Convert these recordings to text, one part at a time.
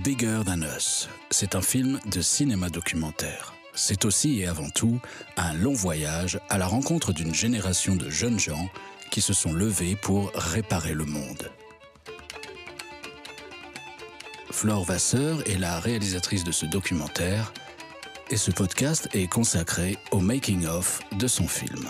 Bigger Than Us, c'est un film de cinéma documentaire. C'est aussi et avant tout un long voyage à la rencontre d'une génération de jeunes gens qui se sont levés pour réparer le monde. Flore Vasseur est la réalisatrice de ce documentaire et ce podcast est consacré au making-of de son film.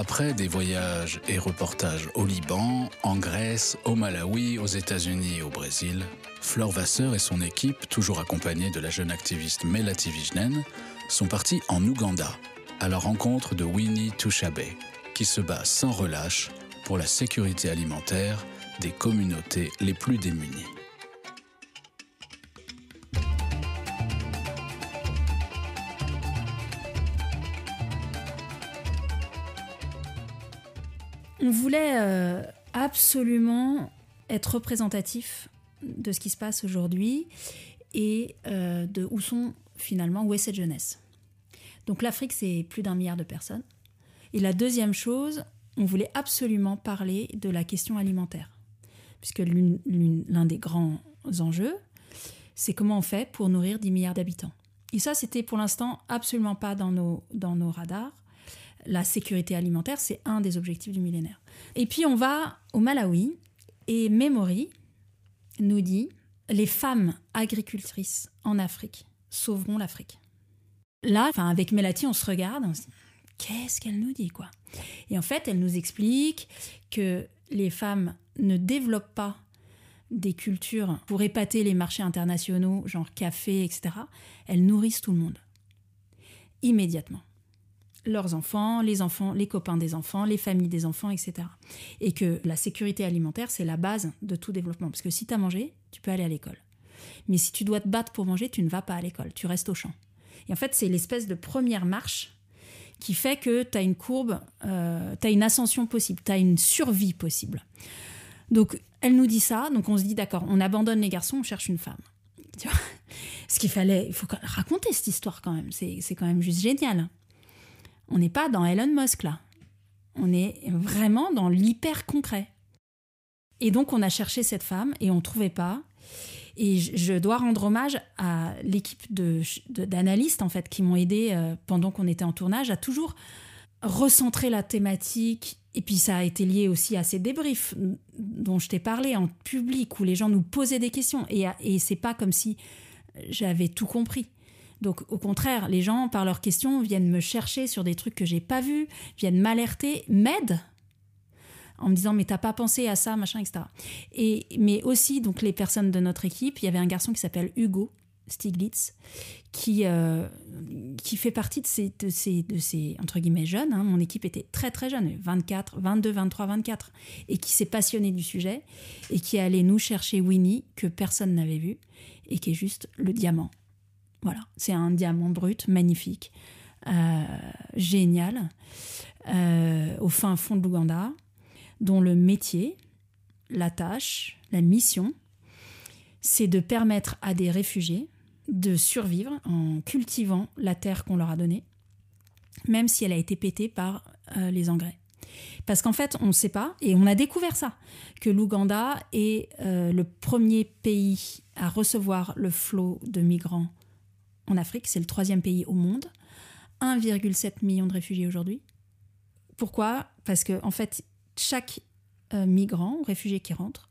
Après des voyages et reportages au Liban, en Grèce, au Malawi, aux États-Unis et au Brésil, Flore Vasseur et son équipe, toujours accompagnée de la jeune activiste Melati Vijnen, sont partis en Ouganda à la rencontre de Winnie Touchabe, qui se bat sans relâche pour la sécurité alimentaire des communautés les plus démunies. On voulait euh, absolument être représentatif de ce qui se passe aujourd'hui et euh, de où sont finalement, où est cette jeunesse. Donc l'Afrique, c'est plus d'un milliard de personnes. Et la deuxième chose, on voulait absolument parler de la question alimentaire. Puisque l'un des grands enjeux, c'est comment on fait pour nourrir 10 milliards d'habitants. Et ça, c'était pour l'instant absolument pas dans nos, dans nos radars. La sécurité alimentaire, c'est un des objectifs du millénaire. Et puis on va au Malawi et Memory nous dit les femmes agricultrices en Afrique sauveront l'Afrique. Là, enfin avec Melati, on se regarde, on se dit qu'est-ce qu'elle nous dit quoi? Et en fait, elle nous explique que les femmes ne développent pas des cultures pour épater les marchés internationaux, genre café, etc. Elles nourrissent tout le monde immédiatement leurs enfants, les enfants, les copains des enfants, les familles des enfants, etc. Et que la sécurité alimentaire, c'est la base de tout développement. Parce que si tu as mangé, tu peux aller à l'école. Mais si tu dois te battre pour manger, tu ne vas pas à l'école, tu restes au champ. Et en fait, c'est l'espèce de première marche qui fait que tu as une courbe, euh, tu as une ascension possible, tu as une survie possible. Donc, elle nous dit ça, donc on se dit, d'accord, on abandonne les garçons, on cherche une femme. Tu vois? Ce qu'il fallait, il faut raconter cette histoire quand même, c'est quand même juste génial. On n'est pas dans Elon Musk là. On est vraiment dans l'hyper concret. Et donc on a cherché cette femme et on ne trouvait pas. Et je dois rendre hommage à l'équipe d'analystes en fait qui m'ont aidé euh, pendant qu'on était en tournage à toujours recentrer la thématique. Et puis ça a été lié aussi à ces débriefs dont je t'ai parlé en public où les gens nous posaient des questions. Et, et c'est pas comme si j'avais tout compris. Donc au contraire, les gens, par leurs questions, viennent me chercher sur des trucs que j'ai pas vus, viennent m'alerter, m'aident en me disant mais t'as pas pensé à ça, machin, etc. Et, mais aussi, donc les personnes de notre équipe, il y avait un garçon qui s'appelle Hugo Stiglitz, qui, euh, qui fait partie de ces, de ces, entre guillemets, jeunes. Hein. Mon équipe était très très jeune, 24, 22, 23, 24, et qui s'est passionné du sujet, et qui est allé nous chercher Winnie, que personne n'avait vu, et qui est juste le diamant voilà, c'est un diamant brut, magnifique, euh, génial, euh, au fin fond de l'Ouganda, dont le métier, la tâche, la mission, c'est de permettre à des réfugiés de survivre en cultivant la terre qu'on leur a donnée, même si elle a été pétée par euh, les engrais. Parce qu'en fait, on ne sait pas, et on a découvert ça, que l'Ouganda est le premier pays à recevoir le flot de migrants en Afrique, c'est le troisième pays au monde, 1,7 million de réfugiés aujourd'hui. Pourquoi? Parce que en fait, chaque euh, migrant ou réfugié qui rentre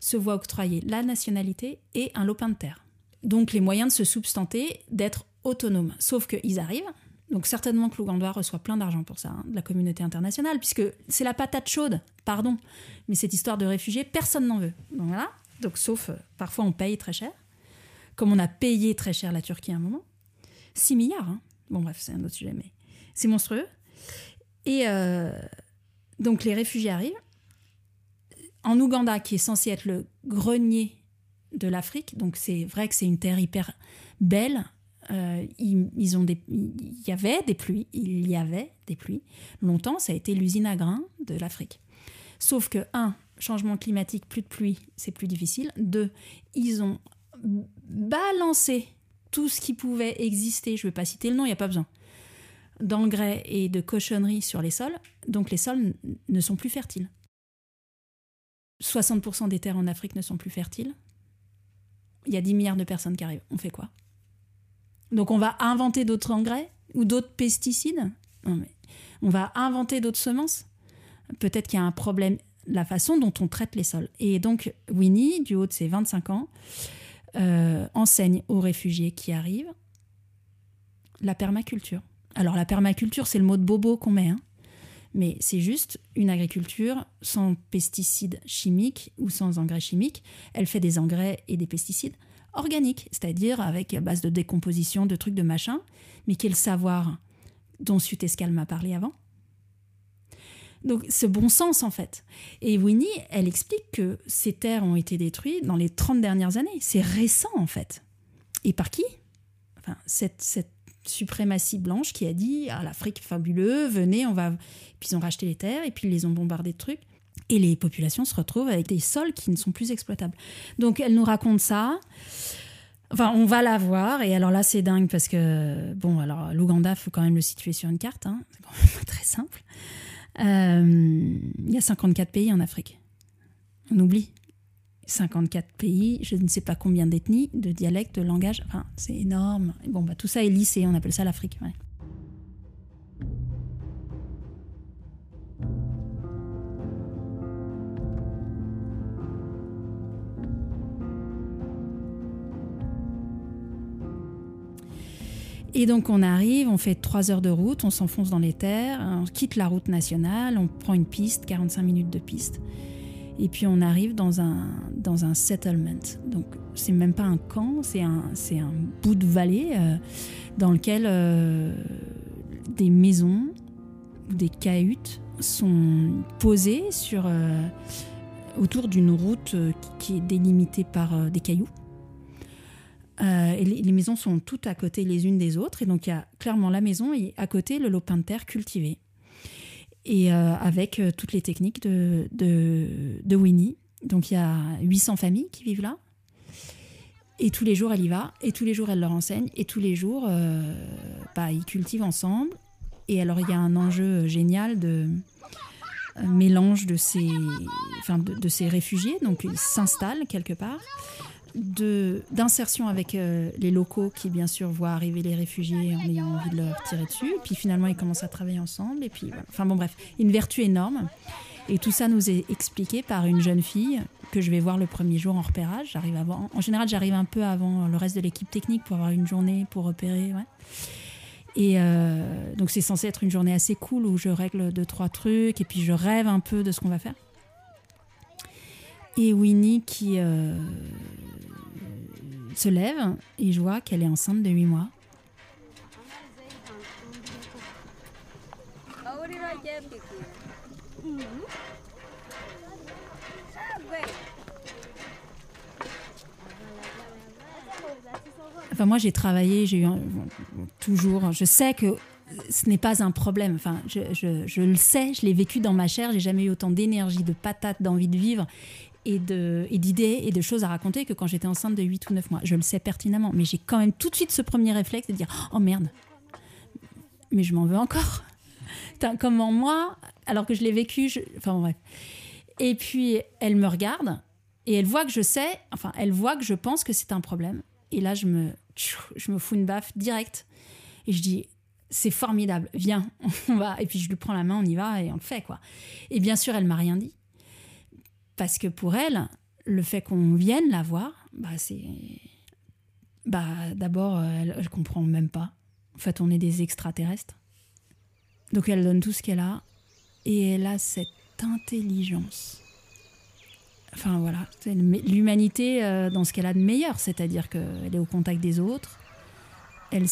se voit octroyer la nationalité et un lopin de terre. Donc les moyens de se substanter, d'être autonome. Sauf qu'ils arrivent, donc certainement que l'Ouganda reçoit plein d'argent pour ça, hein, de la communauté internationale, puisque c'est la patate chaude, pardon. Mais cette histoire de réfugiés, personne n'en veut. Donc voilà. Donc sauf, euh, parfois on paye très cher comme on a payé très cher la Turquie à un moment. 6 milliards. Hein. Bon, bref, c'est un autre sujet, mais c'est monstrueux. Et euh, donc, les réfugiés arrivent. En Ouganda, qui est censé être le grenier de l'Afrique, donc c'est vrai que c'est une terre hyper belle. Euh, ils, ont des, il y avait des pluies, il y avait des pluies. Longtemps, ça a été l'usine à grains de l'Afrique. Sauf que, un, changement climatique, plus de pluie, c'est plus difficile. Deux, ils ont balancer tout ce qui pouvait exister, je ne vais pas citer le nom, il n'y a pas besoin, d'engrais et de cochonneries sur les sols, donc les sols ne sont plus fertiles. 60% des terres en Afrique ne sont plus fertiles. Il y a 10 milliards de personnes qui arrivent. On fait quoi? Donc on va inventer d'autres engrais ou d'autres pesticides? On va inventer d'autres semences? Peut-être qu'il y a un problème la façon dont on traite les sols. Et donc Winnie, du haut de ses 25 ans, euh, enseigne aux réfugiés qui arrivent la permaculture. Alors la permaculture, c'est le mot de bobo qu'on met, hein. mais c'est juste une agriculture sans pesticides chimiques ou sans engrais chimiques. Elle fait des engrais et des pesticides organiques, c'est-à-dire avec base de décomposition, de trucs de machin, mais qui est savoir dont Sutescal m'a parlé avant? Donc ce bon sens en fait. Et Winnie, elle explique que ces terres ont été détruites dans les 30 dernières années. C'est récent en fait. Et par qui? Enfin, cette, cette suprématie blanche qui a dit ah l'Afrique fabuleux, venez, on va. Puis ils ont racheté les terres et puis ils les ont bombardées de trucs. Et les populations se retrouvent avec des sols qui ne sont plus exploitables. Donc elle nous raconte ça. Enfin, on va la voir. Et alors là, c'est dingue parce que, bon, alors l'Ouganda, faut quand même le situer sur une carte. Hein. C'est quand même très simple. Euh, il y a 54 pays en Afrique. On oublie. 54 pays, je ne sais pas combien d'ethnies, de dialectes, de langages. Enfin, c'est énorme. Bon, bah, tout ça est lissé, on appelle ça l'Afrique. Et donc on arrive, on fait trois heures de route, on s'enfonce dans les terres, on quitte la route nationale, on prend une piste, 45 minutes de piste. Et puis on arrive dans un, dans un settlement. Donc c'est même pas un camp, c'est un, c'est un bout de vallée euh, dans lequel euh, des maisons ou des cahutes sont posées sur, euh, autour d'une route qui est délimitée par des cailloux. Euh, les, maisons sont toutes à côté les unes des autres. Et donc, il y a clairement la maison et à côté le lopin de terre cultivé. Et euh, avec euh, toutes les techniques de, de, Winnie. Donc, il y a 800 familles qui vivent là. Et tous les jours, elle y va. Et tous les jours, elle leur enseigne. Et tous les jours, bah, ils cultivent ensemble. Et alors, il y a un enjeu génial de mélange de ces, enfin, de ces réfugiés. Donc, ils s'installent quelque part d'insertion avec euh, les locaux qui, bien sûr, voient arriver les réfugiés en ayant envie de leur tirer dessus. Puis finalement, ils commencent à travailler ensemble. Et puis, Enfin bon, bref, une vertu énorme. Et tout ça nous est expliqué par une jeune fille que je vais voir le premier jour en repérage. Avant. En général, j'arrive un peu avant le reste de l'équipe technique pour avoir une journée pour repérer. Et euh, donc, c'est censé être une journée assez cool où je règle deux, trois trucs et puis je rêve un peu de ce qu'on va faire. Et Winnie qui, euh, se lève et je vois qu'elle est enceinte de 8 mois. Enfin, moi, j'ai travaillé, j'ai eu toujours. Je sais que ce n'est pas un problème. Enfin, je, je le sais, je l'ai vécu dans ma chair. J'ai jamais eu autant d'énergie, de patates, d'envie de vivre et d'idées et, de choses à raconter que quand j'étais enceinte de 8 ou 9 mois. Je le sais pertinemment, mais j'ai quand même tout de suite ce premier réflexe de dire Oh merde, mais je m'en veux encore. Comment moi, alors que je l'ai vécu, je... enfin bref. Et puis elle me regarde et elle voit que je sais, enfin elle voit que je pense que c'est un problème. Et là je me, je me fous une baffe direct et je dis c'est formidable, viens, on va. Et puis je lui prends la main, on y va et on le fait quoi. Et bien sûr elle m'a rien dit. Parce que pour elle, le fait qu'on vienne la voir, bah c'est. Bah, d'abord, elle, ne comprend même pas. En fait, on est des extraterrestres. Donc elle donne tout ce qu'elle a. Et elle a cette intelligence. Enfin voilà, l'humanité euh, dans ce qu'elle a de meilleur, c'est-à-dire qu'elle est au contact des autres, elle,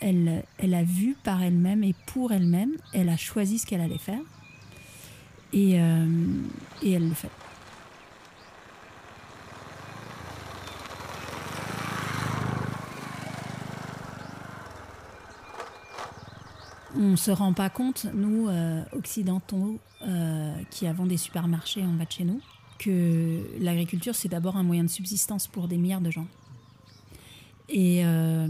elle, elle a vu par elle-même et pour elle-même, elle a choisi ce qu'elle allait faire, et, euh, et elle le fait. On ne se rend pas compte, nous, euh, occidentaux, euh, qui avons des supermarchés en bas de chez nous, que l'agriculture, c'est d'abord un moyen de subsistance pour des milliards de gens. Et, euh,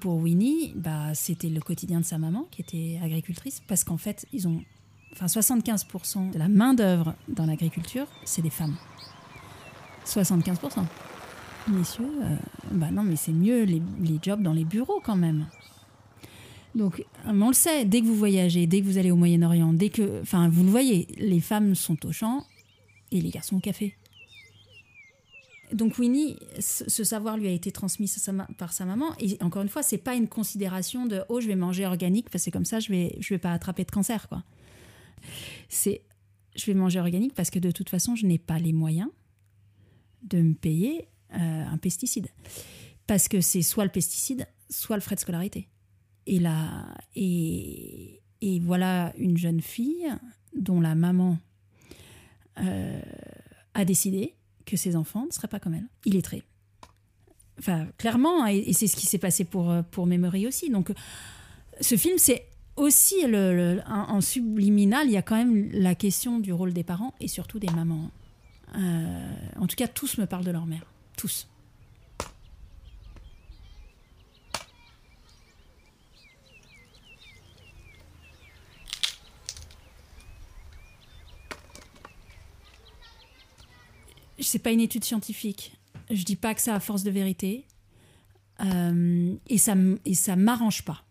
pour Winnie, bah, c'était le quotidien de sa maman, qui était agricultrice, parce qu'en fait, ils ont enfin 75% de la main-d'œuvre dans l'agriculture, c'est des femmes. 75%. Messieurs, bah non, mais c'est mieux les jobs dans les bureaux quand même. Donc, on le sait, dès que vous voyagez, dès que vous allez au Moyen-Orient, dès que. Enfin, vous le voyez, les femmes sont au champ et les garçons au café. Donc Winnie, ce savoir lui a été transmis par sa maman. Et encore une fois, c'est pas une considération de oh je vais manger organique parce que comme ça je vais je vais pas attraper de cancer quoi. C'est je vais manger organique parce que de toute façon je n'ai pas les moyens de me payer euh, un pesticide parce que c'est soit le pesticide soit le frais de scolarité. Et là et, et voilà une jeune fille dont la maman euh, a décidé que ses enfants ne seraient pas comme elle. Il est très. Enfin, clairement, et, c'est ce qui s'est passé pour, euh, pour aussi. Donc, ce film, c'est aussi en, subliminal, il y a quand même la question du rôle des parents et surtout des mamans. Euh, en tout cas, tous me parlent de leur mère. Tous. C'est pas une étude scientifique. Je dis pas que ça a force de vérité. Euh, et ça et m'arrange pas.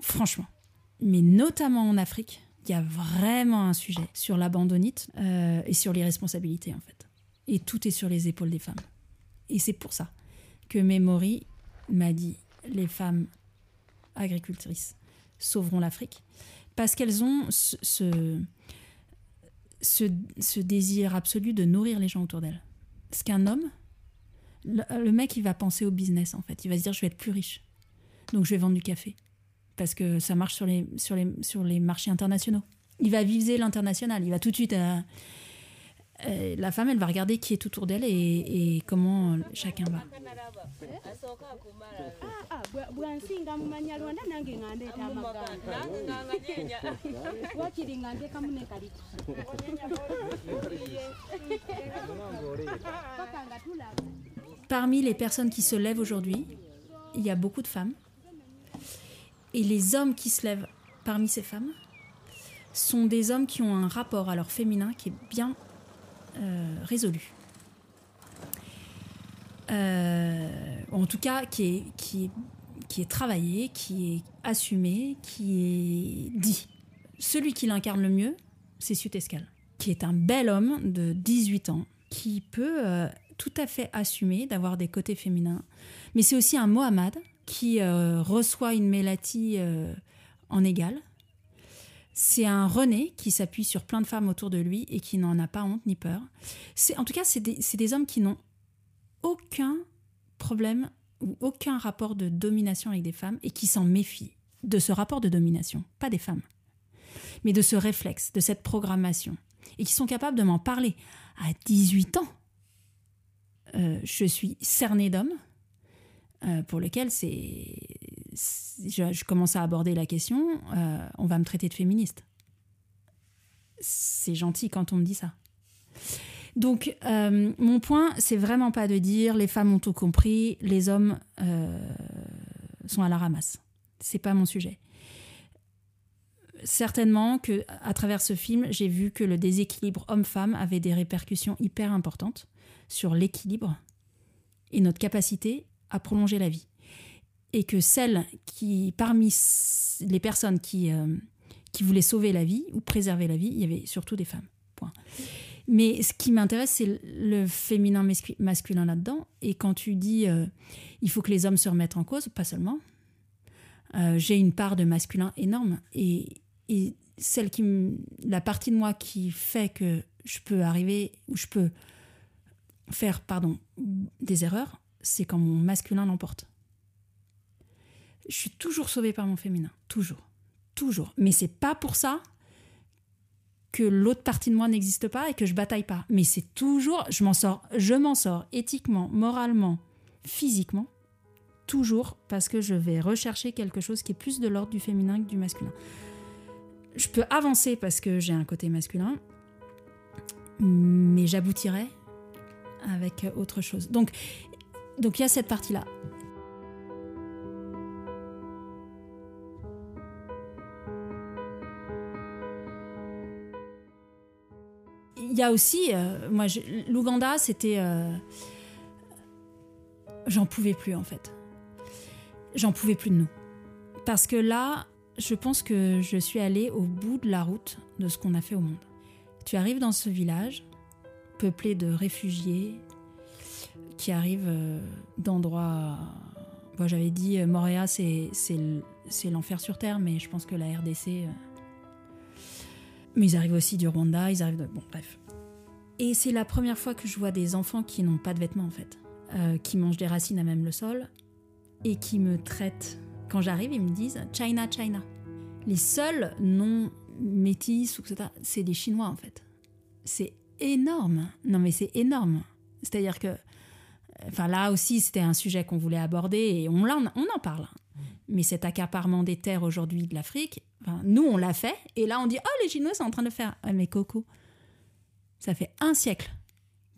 Franchement. Mais notamment en Afrique, il y a vraiment un sujet sur l'abandonnite euh, et sur les responsabilités en fait. Et tout est sur les épaules des femmes. Et c'est pour ça que Memory m'a dit les femmes agricultrices sauveront l'Afrique parce qu'elles ont ce, désir absolu de nourrir les gens autour d'elle. Ce qu'un homme, le, mec, il va penser au business en fait. Il va se dire, je vais être plus riche. Donc je vais vendre du café. Parce que ça marche sur les, sur les, sur les marchés internationaux. Il va viser l'international. Il va tout de suite... Euh, euh, la femme, elle va regarder qui est autour d'elle et, et, comment chacun va. Parmi les personnes qui se lèvent aujourd'hui, il y a beaucoup de femmes. Et les hommes qui se lèvent parmi ces femmes sont des hommes qui ont un rapport à leur féminin qui est bien euh, résolu. Euh, en tout cas, qui est, qui, est, qui est travaillé, qui est assumé, qui est dit. Celui qui l'incarne le mieux, c'est Sutescal, qui est un bel homme de 18 ans, qui peut euh, tout à fait assumer d'avoir des côtés féminins. Mais c'est aussi un Mohamed qui reçoit une Mélati en égal, c'est un René qui s'appuie sur plein de femmes autour de lui et qui n'en a pas honte ni peur. En tout cas, c'est des, hommes qui n'ont aucun problème ou aucun rapport de domination avec des femmes et qui s'en méfient de ce rapport de domination, pas des femmes, mais de ce réflexe, de cette programmation, et qui sont capables de m'en parler. À 18 ans, euh, je suis cernée d'hommes euh, pour lesquels c'est je, commence à aborder la question, euh, on va me traiter de féministe. C'est gentil quand on me dit ça. Donc, euh, mon point, c'est vraiment pas de dire les femmes ont tout compris, les hommes euh, sont à la ramasse. C'est pas mon sujet. Certainement que, à travers ce film, j'ai vu que le déséquilibre homme-femme avait des répercussions hyper importantes sur l'équilibre et notre capacité à prolonger la vie et que celles qui, parmi les personnes qui, euh, qui voulaient sauver la vie ou préserver la vie, il y avait surtout des femmes. Point. Mais ce qui m'intéresse, c'est le féminin masculin là-dedans. Et quand tu dis euh, il faut que les hommes se remettent en cause, pas seulement. Euh, j'ai une part de masculin énorme. Et, et celle qui, la partie de moi qui fait que je peux arriver, ou je peux faire, pardon, des erreurs, c'est quand mon masculin l'emporte je suis toujours sauvée par mon féminin. Toujours. Toujours. Mais c'est pas pour ça que l'autre partie de moi n'existe pas et que je bataille pas. Mais c'est toujours, je m'en sors, je m'en sors éthiquement, moralement, physiquement, toujours parce que je vais rechercher quelque chose qui est plus de l'ordre du féminin que du masculin. Je peux avancer parce que j'ai un côté masculin, mais j'aboutirai avec autre chose. Donc, donc il y a cette partie-là. Il y a aussi, moi, l'Ouganda, c'était, j'en pouvais plus en fait. J'en pouvais plus de nous, parce que là, je pense que je suis allée au bout de la route de ce qu'on a fait au monde. Tu arrives dans ce village peuplé de réfugiés qui arrivent euh, d'endroits. Bon, J'avais dit euh, Montréal, c'est l'enfer sur Terre, mais je pense que la RDC. Euh, mais ils arrivent aussi du Rwanda, ils arrivent de. Bon, bref. Et c'est la première fois que je vois des enfants qui n'ont pas de vêtements, en fait, qui mangent des racines à même le sol et qui me traitent. Quand j'arrive, ils me disent China, China. Les seuls non métis ou ça, c'est des Chinois, en fait. C'est énorme. Non, mais c'est énorme. C'est-à-dire que Enfin, là aussi, c'était un sujet qu'on voulait aborder et on, on en parle. Mais cet accaparement des terres aujourd'hui de l'Afrique, nous, on l'a fait. Et là, on dit Oh, les Chinois sont en train de faire. Ah, mais Coco, ça fait un siècle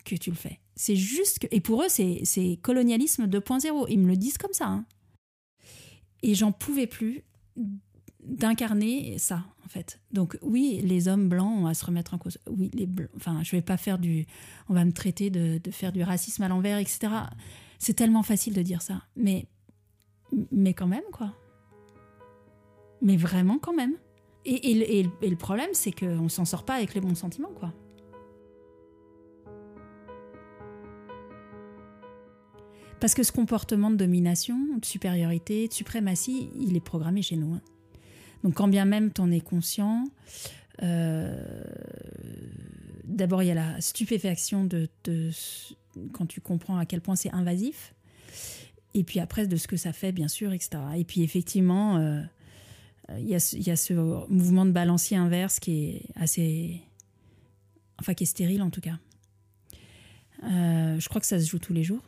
que tu le fais. C'est juste que. Et pour eux, c'est colonialisme 2.0. Ils me le disent comme ça. Hein. Et j'en pouvais plus d'incarner ça en fait. Donc oui, les hommes blancs on va se remettre en cause. Oui, les blancs, enfin, je vais pas faire du, on va me traiter de, faire du racisme à l'envers, etc. C'est tellement facile de dire ça, mais mais quand même quoi. Mais vraiment quand même. Et, et, et le problème, c'est qu'on s'en sort pas avec les bons sentiments quoi. Parce que ce comportement de domination, de supériorité, de suprématie, il est programmé chez nous. Hein. Donc quand bien même tu en es conscient, euh, d'abord il y a la stupéfaction de, quand tu comprends à quel point c'est invasif, et puis après de ce que ça fait bien sûr, etc. Et puis effectivement, euh, il, y a, ce mouvement de balancier inverse qui est assez... Enfin qui est stérile en tout cas. Euh, je crois que ça se joue tous les jours.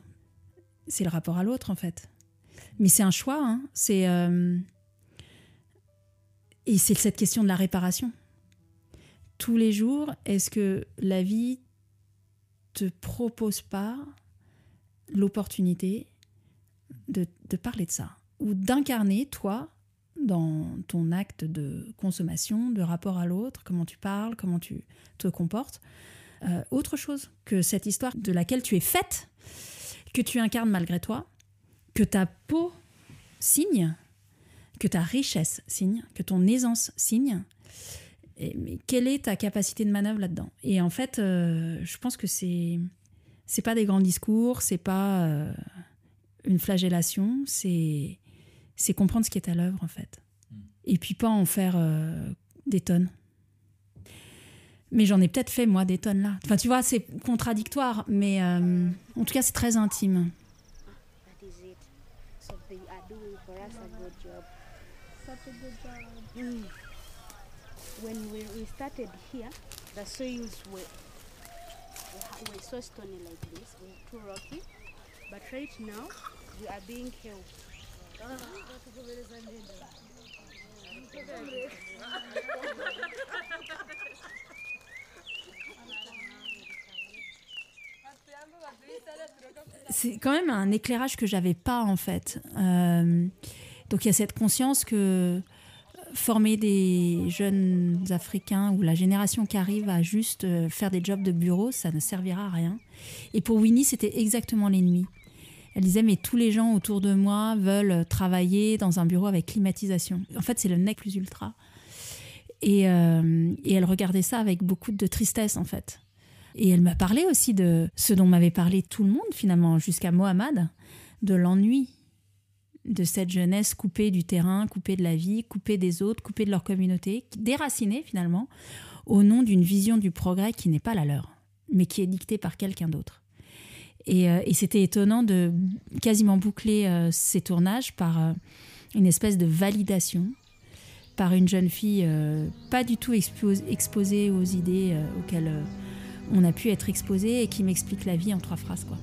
C'est le rapport à l'autre en fait. Mais c'est un choix. Hein. C'est et c'est cette question de la réparation. Tous les jours, est-ce que la vie te propose pas l'opportunité de, parler de ça ou d'incarner, toi, dans ton acte de consommation, de rapport à l'autre, comment tu parles, comment tu te comportes, euh, autre chose que cette histoire de laquelle tu es faite, que tu incarnes malgré toi, que ta peau signe, que ta richesse signe, que ton aisance signe. Et, mais quelle est ta capacité de manœuvre là-dedans? Et en fait, euh, je pense que c'est c'est pas des grands discours, c'est pas euh, une flagellation, c'est c'est comprendre ce qui est à l'œuvre en fait. Mm. Et puis pas en faire euh, des tonnes. Mais j'en ai peut-être fait moi des tonnes là. Enfin tu vois, c'est contradictoire, mais en tout cas c'est très intime. C'est quand même un éclairage que j'avais pas en fait. Euh, donc il y a cette conscience que former des jeunes Africains ou la génération qui arrive à juste euh, faire des jobs de bureau, ça ne servira à rien. Et pour Winnie, c'était exactement l'ennemi. Elle disait, mais tous les gens autour de moi veulent travailler dans un bureau avec climatisation. En fait, c'est le nec plus ultra. Euh, et, elle regardait ça avec beaucoup de tristesse, en fait. Et elle m'a parlé aussi de ce dont m'avait parlé tout le monde, finalement, jusqu'à Mohamed, de l'ennui de cette jeunesse coupée du terrain, coupée de la vie, coupée des autres, coupée de leur communauté, déracinée finalement, au nom d'une vision du progrès qui n'est pas la leur, mais qui est dictée par quelqu'un d'autre. Et, euh, c'était étonnant de quasiment boucler euh, ces tournages par euh, une espèce de validation, par une jeune fille pas du tout exposée aux idées auxquelles on a pu être exposé et qui m'explique la vie en trois phrases. quoi.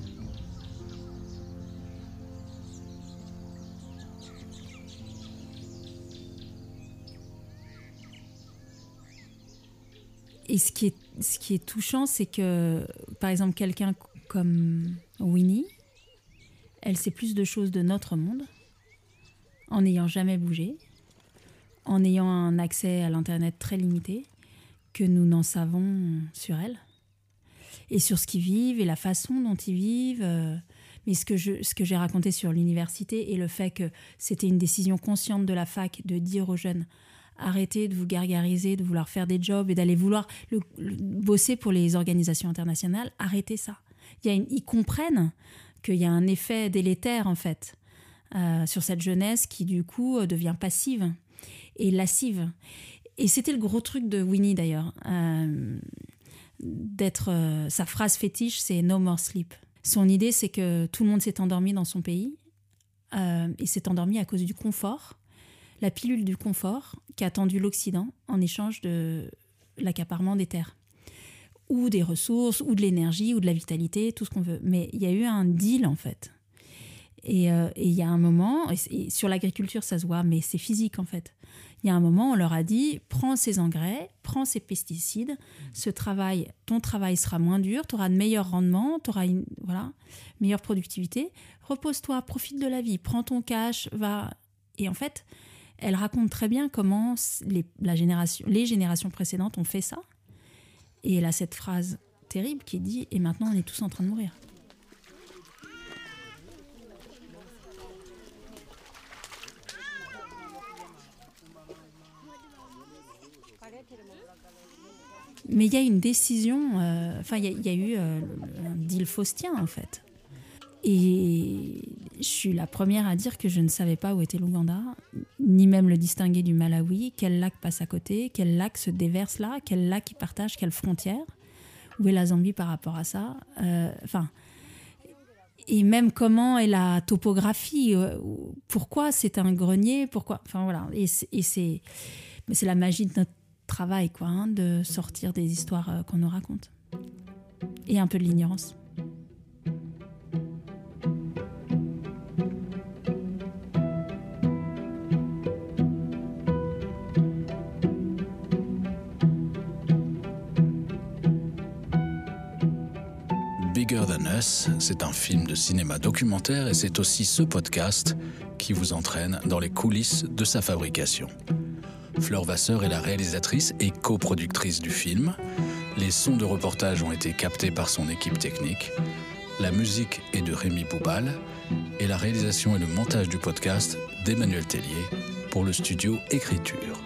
Et ce qui est, ce qui est touchant, c'est que, par exemple, quelqu'un comme Winnie, elle sait plus de choses de notre monde en n'ayant jamais bougé, en ayant un accès à l'Internet très limité, que nous n'en savons sur elle. Et sur ce qu'ils vivent et la façon dont ils vivent. Euh, mais ce que, j'ai raconté sur l'université et le fait que c'était une décision consciente de la fac de dire aux jeunes arrêtez de vous gargariser, de vouloir faire des jobs et d'aller vouloir bosser pour les organisations internationales, arrêtez ça. Il y a ils comprennent qu'il y a un effet délétère en fait euh, sur cette jeunesse qui du coup euh, devient passive et lascive. Et c'était le gros truc de Winnie d'ailleurs. D'être sa phrase fétiche, c'est No more sleep. Son idée, c'est que tout le monde s'est endormi dans son pays et s'est endormi à cause du confort, la pilule du confort qu'a attendu l'Occident en échange de l'accaparement des terres ou des ressources, ou de l'énergie, ou de la vitalité, tout ce qu'on veut. Mais il y a eu un deal, en fait. Et euh, il y a un moment, sur l'agriculture, ça se voit, mais c'est physique, en fait. Il y a un moment, on leur a dit, prends ces engrais, prends ces pesticides, ce travail, ton travail sera moins dur, tu auras de meilleurs rendements, tu auras une voilà, meilleure productivité. Repose-toi, profite de la vie, prends ton cash, va... Et en fait, elle raconte très bien comment les, la génération, les générations précédentes ont fait ça et elle a cette phrase terrible qui dit Et maintenant, on est tous en train de mourir. Mais il y a une décision, euh, enfin, il y, a eu euh, un deal faustien, en fait. Et je suis la première à dire que je ne savais pas où était l'Ouganda, ni même le distinguer du Malawi, quel lac passe à côté, quel lac se déverse là, quel lac il partage, quelle frontière, où est la Zambie par rapport à ça? Euh, et même comment est la topographie, pourquoi c'est un grenier, pourquoi, enfin voilà. Et c'est, c'est la magie de notre travail, quoi, hein, de sortir des histoires euh, qu'on nous raconte et un peu de l'ignorance. Bigger Than Us, c'est un film de cinéma documentaire et c'est aussi ce podcast qui vous entraîne dans les coulisses de sa fabrication. Fleur Vasseur est la réalisatrice et coproductrice du film. Les sons de reportage ont été captés par son équipe technique. La musique est de Rémi Poubal et la réalisation et le montage du podcast d'Emmanuel Tellier pour le studio Écriture.